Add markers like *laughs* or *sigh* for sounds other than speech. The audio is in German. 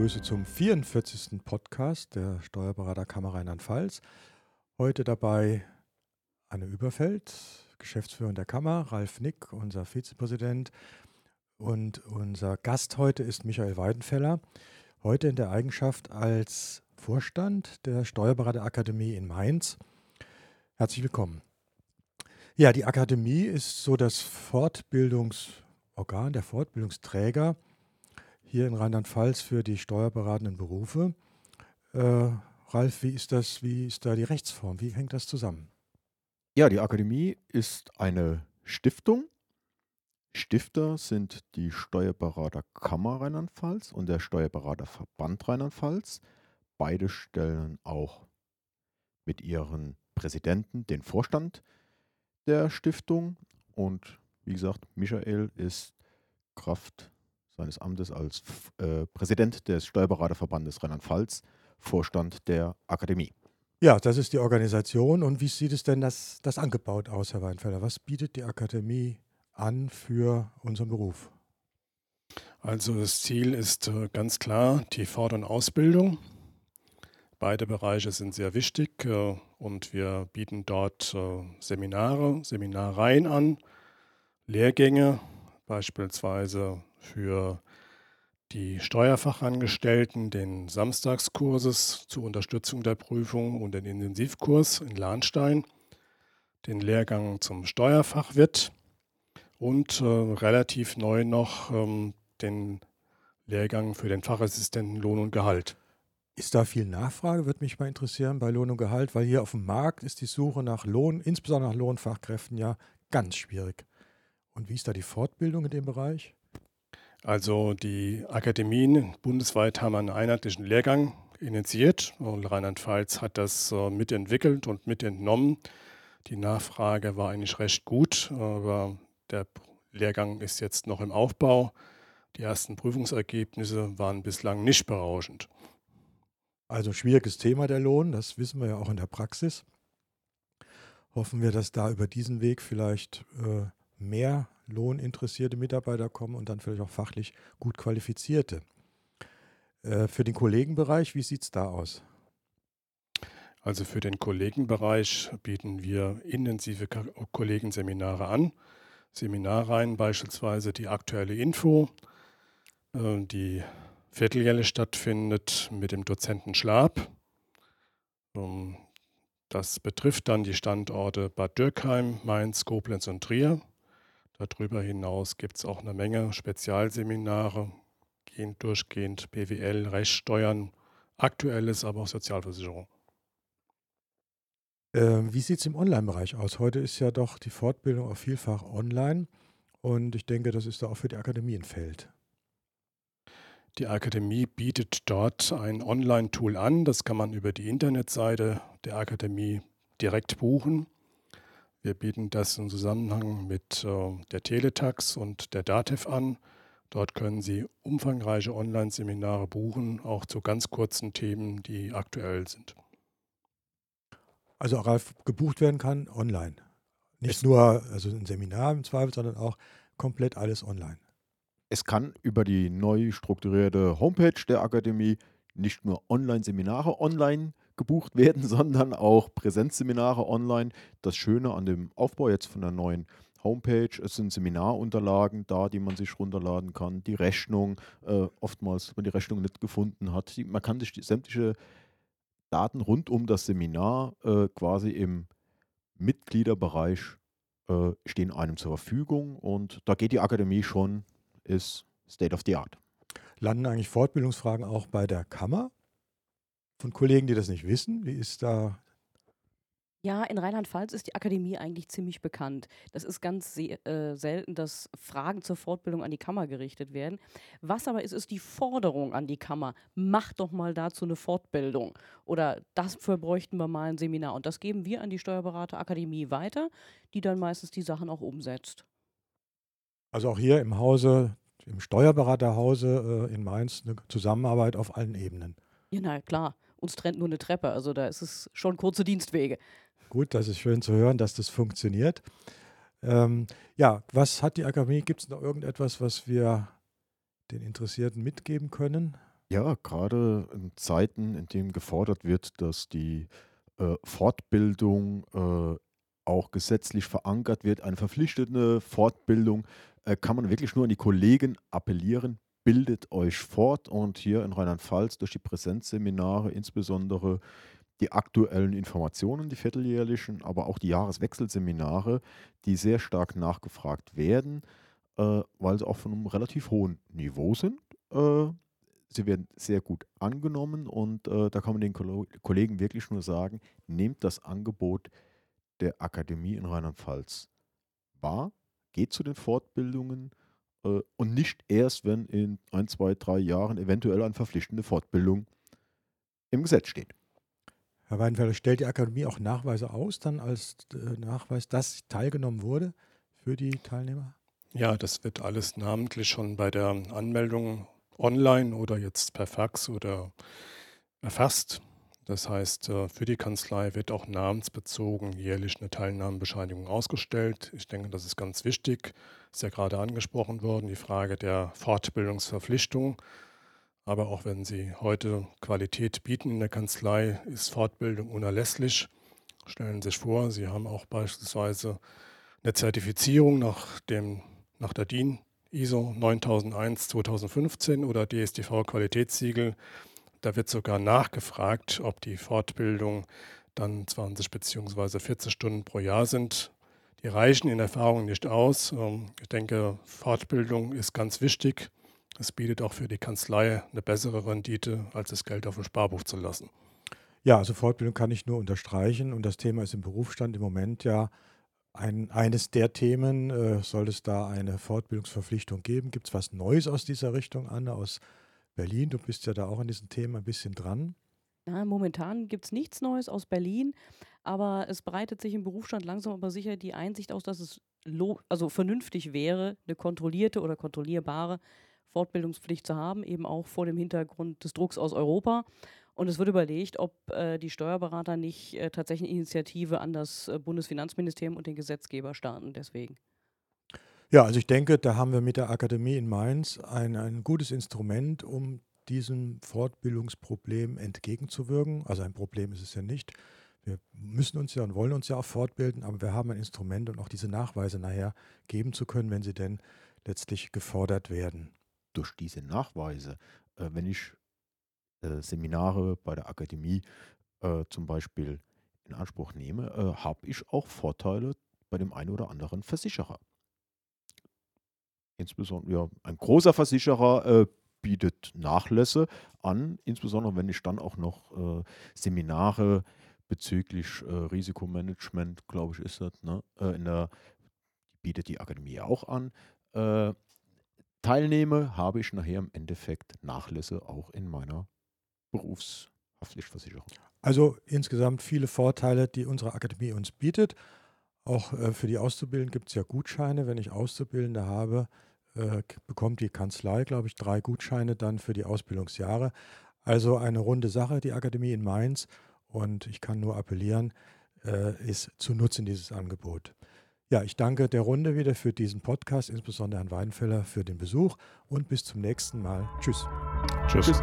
begrüße zum 44. Podcast der Steuerberaterkammer Rheinland-Pfalz. Heute dabei Anne Überfeld, Geschäftsführer der Kammer, Ralf Nick, unser Vizepräsident. Und unser Gast heute ist Michael Weidenfeller, heute in der Eigenschaft als Vorstand der Steuerberaterakademie in Mainz. Herzlich willkommen. Ja, die Akademie ist so das Fortbildungsorgan, der Fortbildungsträger hier in Rheinland-Pfalz für die steuerberatenden Berufe. Äh, Ralf, wie ist das, wie ist da die Rechtsform? Wie hängt das zusammen? Ja, die Akademie ist eine Stiftung. Stifter sind die Steuerberaterkammer Rheinland-Pfalz und der Steuerberaterverband Rheinland-Pfalz. Beide stellen auch mit ihren Präsidenten den Vorstand der Stiftung. Und wie gesagt, Michael ist Kraft seines Amtes als äh, Präsident des Steuerberaterverbandes Rheinland-Pfalz Vorstand der Akademie. Ja, das ist die Organisation. Und wie sieht es denn das, das angebaut aus, Herr Weinfelder? Was bietet die Akademie an für unseren Beruf? Also das Ziel ist äh, ganz klar die Fort- und Ausbildung. Beide Bereiche sind sehr wichtig äh, und wir bieten dort äh, Seminare, Seminareien an, Lehrgänge, beispielsweise für die Steuerfachangestellten den Samstagskurses zur Unterstützung der Prüfung und den Intensivkurs in Lahnstein, den Lehrgang zum Steuerfachwirt und äh, relativ neu noch ähm, den Lehrgang für den Fachassistenten Lohn und Gehalt. Ist da viel Nachfrage, würde mich mal interessieren bei Lohn und Gehalt, weil hier auf dem Markt ist die Suche nach Lohn, insbesondere nach Lohnfachkräften, ja ganz schwierig. Und wie ist da die Fortbildung in dem Bereich? Also die Akademien bundesweit haben einen einheitlichen Lehrgang initiiert und Rheinland-Pfalz hat das äh, mitentwickelt und mitentnommen. Die Nachfrage war eigentlich recht gut, aber der Lehrgang ist jetzt noch im Aufbau. Die ersten Prüfungsergebnisse waren bislang nicht berauschend. Also schwieriges Thema der Lohn, das wissen wir ja auch in der Praxis. Hoffen wir, dass da über diesen Weg vielleicht äh, mehr lohninteressierte Mitarbeiter kommen und dann vielleicht auch fachlich gut qualifizierte. Äh, für den Kollegenbereich, wie sieht es da aus? Also für den Kollegenbereich bieten wir intensive Kollegenseminare an. Seminarreihen beispielsweise die aktuelle Info, äh, die vierteljährlich stattfindet mit dem Dozenten Schlab. Ähm, das betrifft dann die Standorte Bad Dürkheim, Mainz, Koblenz und Trier. Darüber hinaus gibt es auch eine Menge Spezialseminare, gehen durchgehend BWL, Rechtssteuern, aktuelles, aber auch Sozialversicherung. Ähm, wie sieht es im Online-Bereich aus? Heute ist ja doch die Fortbildung auch vielfach online und ich denke, das ist da auch für die Akademie ein Feld. Die Akademie bietet dort ein Online-Tool an. Das kann man über die Internetseite der Akademie direkt buchen. Wir bieten das im Zusammenhang mit äh, der Teletax und der DATEV an. Dort können Sie umfangreiche Online-Seminare buchen, auch zu ganz kurzen Themen, die aktuell sind. Also auch gebucht werden kann online. Nicht es nur also ein Seminar im Zweifel, sondern auch komplett alles online. Es kann über die neu strukturierte Homepage der Akademie nicht nur Online-Seminare online gebucht werden, *laughs* sondern auch Präsenzseminare online. Das Schöne an dem Aufbau jetzt von der neuen Homepage, es sind Seminarunterlagen da, die man sich runterladen kann, die Rechnung, äh, oftmals, wenn man die Rechnung nicht gefunden hat. Die, man kann sich die, sämtliche Daten rund um das Seminar äh, quasi im Mitgliederbereich äh, stehen einem zur Verfügung und da geht die Akademie schon, ist State of the Art. Landen eigentlich Fortbildungsfragen auch bei der Kammer? Von Kollegen, die das nicht wissen? Wie ist da ja, in Rheinland-Pfalz ist die Akademie eigentlich ziemlich bekannt. Das ist ganz äh, selten, dass Fragen zur Fortbildung an die Kammer gerichtet werden. Was aber ist, ist die Forderung an die Kammer. Macht doch mal dazu eine Fortbildung. Oder dafür bräuchten wir mal ein Seminar. Und das geben wir an die Steuerberaterakademie weiter, die dann meistens die Sachen auch umsetzt. Also auch hier im Hause, im Steuerberaterhause äh, in Mainz, eine Zusammenarbeit auf allen Ebenen. Ja, na klar uns trennt nur eine Treppe. Also da ist es schon kurze Dienstwege. Gut, das ist schön zu hören, dass das funktioniert. Ähm, ja, was hat die Akademie? Gibt es noch irgendetwas, was wir den Interessierten mitgeben können? Ja, gerade in Zeiten, in denen gefordert wird, dass die äh, Fortbildung äh, auch gesetzlich verankert wird, eine verpflichtende Fortbildung, äh, kann man wirklich nur an die Kollegen appellieren, bildet euch fort und hier in Rheinland-Pfalz durch die Präsenzseminare insbesondere die aktuellen Informationen, die vierteljährlichen, aber auch die Jahreswechselseminare, die sehr stark nachgefragt werden, äh, weil sie auch von einem relativ hohen Niveau sind. Äh, sie werden sehr gut angenommen und äh, da kann man den Ko Kollegen wirklich nur sagen, nehmt das Angebot der Akademie in Rheinland-Pfalz wahr, geht zu den Fortbildungen äh, und nicht erst, wenn in ein, zwei, drei Jahren eventuell eine verpflichtende Fortbildung im Gesetz steht. Herr Weidenfelder, stellt die Akademie auch Nachweise aus, dann als äh, Nachweis, dass teilgenommen wurde für die Teilnehmer? Ja, das wird alles namentlich schon bei der Anmeldung online oder jetzt per Fax oder erfasst. Das heißt, äh, für die Kanzlei wird auch namensbezogen jährlich eine Teilnahmebescheinigung ausgestellt. Ich denke, das ist ganz wichtig. Ist ja gerade angesprochen worden, die Frage der Fortbildungsverpflichtung. Aber auch wenn Sie heute Qualität bieten in der Kanzlei, ist Fortbildung unerlässlich. Stellen Sie sich vor, Sie haben auch beispielsweise eine Zertifizierung nach, dem, nach der DIN ISO 9001 2015 oder DSTV Qualitätssiegel da wird sogar nachgefragt, ob die Fortbildung dann 20 bzw. 40 Stunden pro Jahr sind. Die reichen in Erfahrung nicht aus. Ähm, ich denke, Fortbildung ist ganz wichtig. Es bietet auch für die Kanzlei eine bessere Rendite, als das Geld auf dem Sparbuch zu lassen. Ja, also Fortbildung kann ich nur unterstreichen und das Thema ist im Berufsstand im Moment ja ein, eines der Themen. Äh, soll es da eine Fortbildungsverpflichtung geben? Gibt es was Neues aus dieser Richtung, Anne, aus Berlin. Du bist ja da auch an diesem Thema ein bisschen dran. Ja, momentan gibt es nichts Neues aus Berlin, aber es breitet sich im Berufsstand langsam aber sicher die Einsicht aus, dass es also vernünftig wäre, eine kontrollierte oder kontrollierbare Fortbildungspflicht zu haben, eben auch vor dem Hintergrund des Drucks aus Europa. Und es wird überlegt, ob äh, die Steuerberater nicht äh, tatsächlich Initiative an das äh, Bundesfinanzministerium und den Gesetzgeber starten. Deswegen. Ja, also ich denke, da haben wir mit der Akademie in Mainz ein, ein gutes Instrument, um diesem Fortbildungsproblem entgegenzuwirken. Also ein Problem ist es ja nicht. Wir müssen uns ja und wollen uns ja auch fortbilden, aber wir haben ein Instrument, um auch diese Nachweise nachher geben zu können, wenn sie denn letztlich gefordert werden. Durch diese Nachweise, äh, wenn ich äh, Seminare bei der Akademie äh, zum Beispiel in Anspruch nehme, äh, habe ich auch Vorteile bei dem einen oder anderen Versicherer insbesondere ja, ein großer Versicherer äh, bietet Nachlässe an, insbesondere wenn ich dann auch noch äh, Seminare bezüglich äh, Risikomanagement, glaube ich, ist das, ne? Äh, in der, bietet die Akademie auch an. Äh, teilnehme, habe ich nachher im Endeffekt Nachlässe auch in meiner Berufshaftpflichtversicherung. Also insgesamt viele Vorteile, die unsere Akademie uns bietet. Auch äh, für die Auszubildenden gibt es ja Gutscheine. Wenn ich Auszubildende habe, äh, bekommt die Kanzlei, glaube ich, drei Gutscheine dann für die Ausbildungsjahre. Also eine runde Sache, die Akademie in Mainz. Und ich kann nur appellieren, äh, ist zu nutzen, dieses Angebot. Ja, ich danke der Runde wieder für diesen Podcast, insbesondere Herrn Weidenfeller für den Besuch und bis zum nächsten Mal. Tschüss. Tschüss. Tschüss.